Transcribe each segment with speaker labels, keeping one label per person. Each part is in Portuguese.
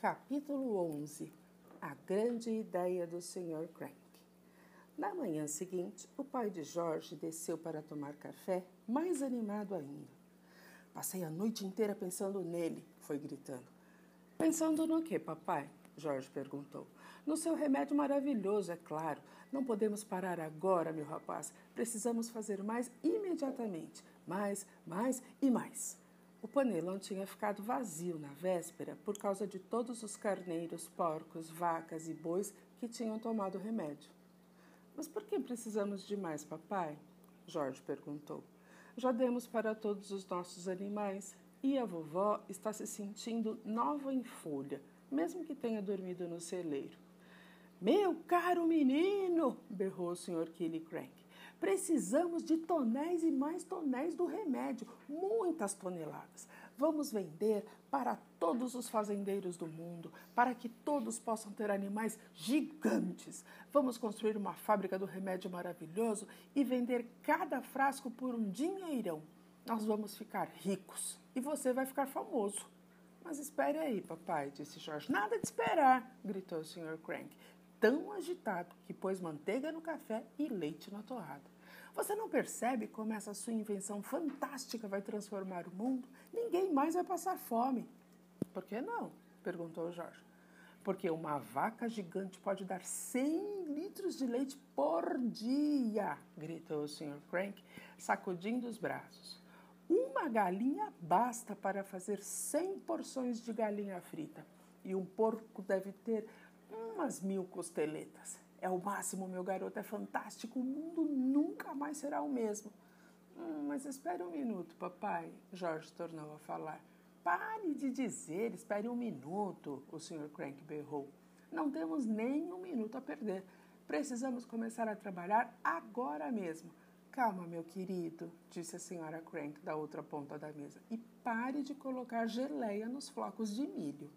Speaker 1: Capítulo 11 A grande ideia do Sr. Crank. Na manhã seguinte, o pai de Jorge desceu para tomar café, mais animado ainda. Passei a noite inteira pensando nele, foi gritando. Pensando no que, papai? Jorge perguntou. No seu remédio maravilhoso, é claro. Não podemos parar agora, meu rapaz. Precisamos fazer mais imediatamente. Mais, mais e mais. O panelão tinha ficado vazio na véspera por causa de todos os carneiros, porcos, vacas e bois que tinham tomado remédio. Mas por que precisamos de mais, papai? Jorge perguntou. Já demos para todos os nossos animais e a vovó está se sentindo nova em folha, mesmo que tenha dormido no celeiro. Meu caro menino, berrou o Sr. Killicrank. Precisamos de tonéis e mais tonéis do remédio, muitas toneladas. Vamos vender para todos os fazendeiros do mundo, para que todos possam ter animais gigantes. Vamos construir uma fábrica do remédio maravilhoso e vender cada frasco por um dinheirão. Nós vamos ficar ricos e você vai ficar famoso. Mas espere aí, papai, disse Jorge. Nada de esperar, gritou o Sr. Crank tão agitado que pôs manteiga no café e leite na torrada. Você não percebe como essa sua invenção fantástica vai transformar o mundo? Ninguém mais vai passar fome. Por que não? perguntou Jorge. Porque uma vaca gigante pode dar 100 litros de leite por dia, gritou o Sr. Crank, sacudindo os braços. Uma galinha basta para fazer 100 porções de galinha frita. E um porco deve ter umas mil costeletas. É o máximo, meu garoto, é fantástico. O mundo nunca mais será o mesmo. Hum, mas espere um minuto, papai, Jorge tornou a falar. Pare de dizer, espere um minuto, o Sr. Crank berrou. Não temos nem um minuto a perder. Precisamos começar a trabalhar agora mesmo. Calma, meu querido, disse a senhora Crank da outra ponta da mesa, e pare de colocar geleia nos flocos de milho.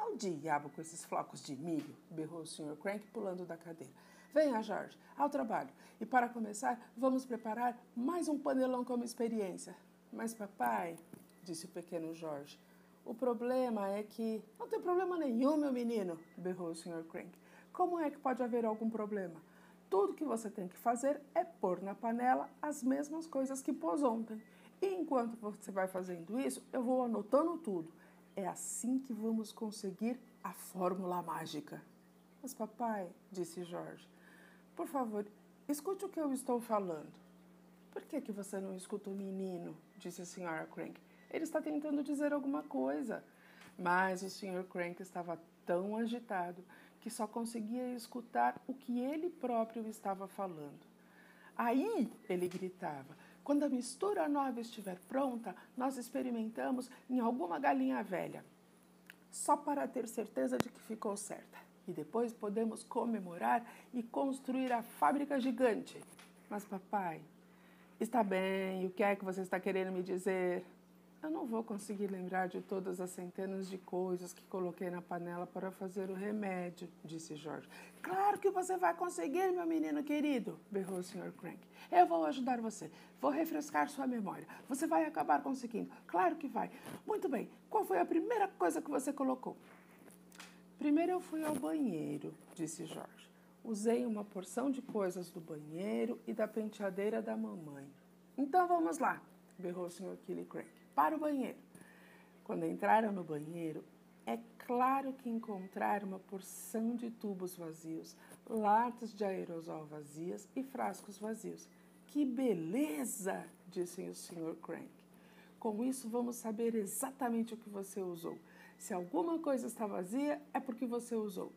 Speaker 1: Ao diabo com esses flocos de milho, berrou o Sr. Crank pulando da cadeira. Venha, Jorge, ao trabalho. E para começar, vamos preparar mais um panelão como experiência. Mas, papai, disse o pequeno Jorge, o problema é que. Não tem problema nenhum, meu menino, berrou o Sr. Crank. Como é que pode haver algum problema? Tudo que você tem que fazer é pôr na panela as mesmas coisas que pôs ontem. E enquanto você vai fazendo isso, eu vou anotando tudo. É assim que vamos conseguir a fórmula mágica. Mas, papai, disse Jorge, por favor, escute o que eu estou falando. Por que, que você não escuta o menino? disse a senhora Crank. Ele está tentando dizer alguma coisa. Mas o Sr. Crank estava tão agitado que só conseguia escutar o que ele próprio estava falando. Aí ele gritava: quando a mistura nova estiver pronta, nós experimentamos em alguma galinha velha, só para ter certeza de que ficou certa. E depois podemos comemorar e construir a fábrica gigante. Mas, papai, está bem, o que é que você está querendo me dizer? Eu não vou conseguir lembrar de todas as centenas de coisas que coloquei na panela para fazer o remédio, disse Jorge. Claro que você vai conseguir, meu menino querido, berrou o Sr. Crank. Eu vou ajudar você. Vou refrescar sua memória. Você vai acabar conseguindo. Claro que vai. Muito bem. Qual foi a primeira coisa que você colocou? Primeiro eu fui ao banheiro, disse Jorge. Usei uma porção de coisas do banheiro e da penteadeira da mamãe. Então vamos lá, berrou o Sr. Killicrank para o banheiro. Quando entraram no banheiro, é claro que encontraram uma porção de tubos vazios, latas de aerosol vazias e frascos vazios. Que beleza! disse o Sr. Crank. Com isso, vamos saber exatamente o que você usou. Se alguma coisa está vazia, é porque você usou.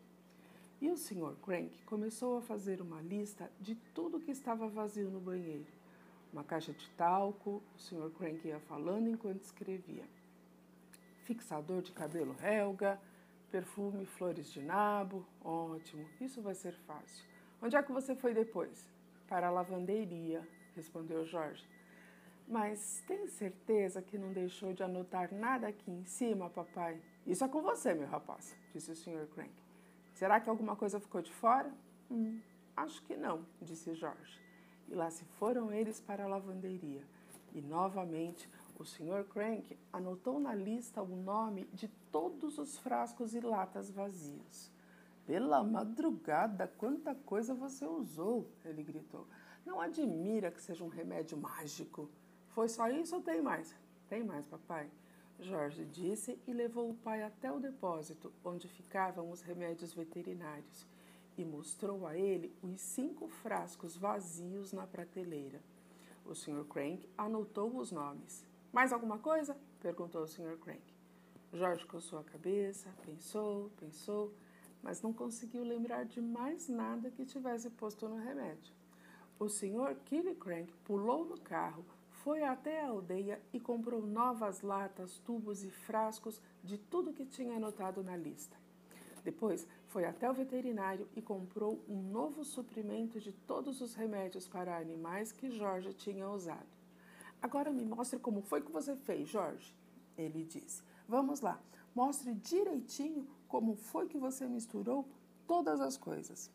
Speaker 1: E o Sr. Crank começou a fazer uma lista de tudo que estava vazio no banheiro uma caixa de talco, o Sr. Crank ia falando enquanto escrevia. Fixador de cabelo Helga, perfume flores de nabo, ótimo, isso vai ser fácil. Onde é que você foi depois? Para a lavanderia, respondeu Jorge. Mas tem certeza que não deixou de anotar nada aqui em cima, papai? Isso é com você, meu rapaz, disse o Sr. Crank. Será que alguma coisa ficou de fora? Hum, acho que não, disse Jorge e lá se foram eles para a lavanderia. E novamente O Sr. Crank anotou na lista o nome de todos os frascos e latas vazios. Pela madrugada, quanta coisa você usou! ele gritou. Não admira que seja um remédio mágico. Foi só isso ou tem mais? Tem mais, papai. Jorge disse e levou o pai até o depósito onde ficavam os remédios veterinários e mostrou a ele os cinco frascos vazios na prateleira. O Sr. Crank anotou os nomes. Mais alguma coisa? perguntou o Sr. Crank. Jorge coçou a cabeça, pensou, pensou, mas não conseguiu lembrar de mais nada que tivesse posto no remédio. O Sr. Killicrank pulou no carro, foi até a aldeia e comprou novas latas, tubos e frascos de tudo que tinha anotado na lista. Depois foi até o veterinário e comprou um novo suprimento de todos os remédios para animais que Jorge tinha usado. Agora me mostre como foi que você fez, Jorge. Ele disse. Vamos lá, mostre direitinho como foi que você misturou todas as coisas.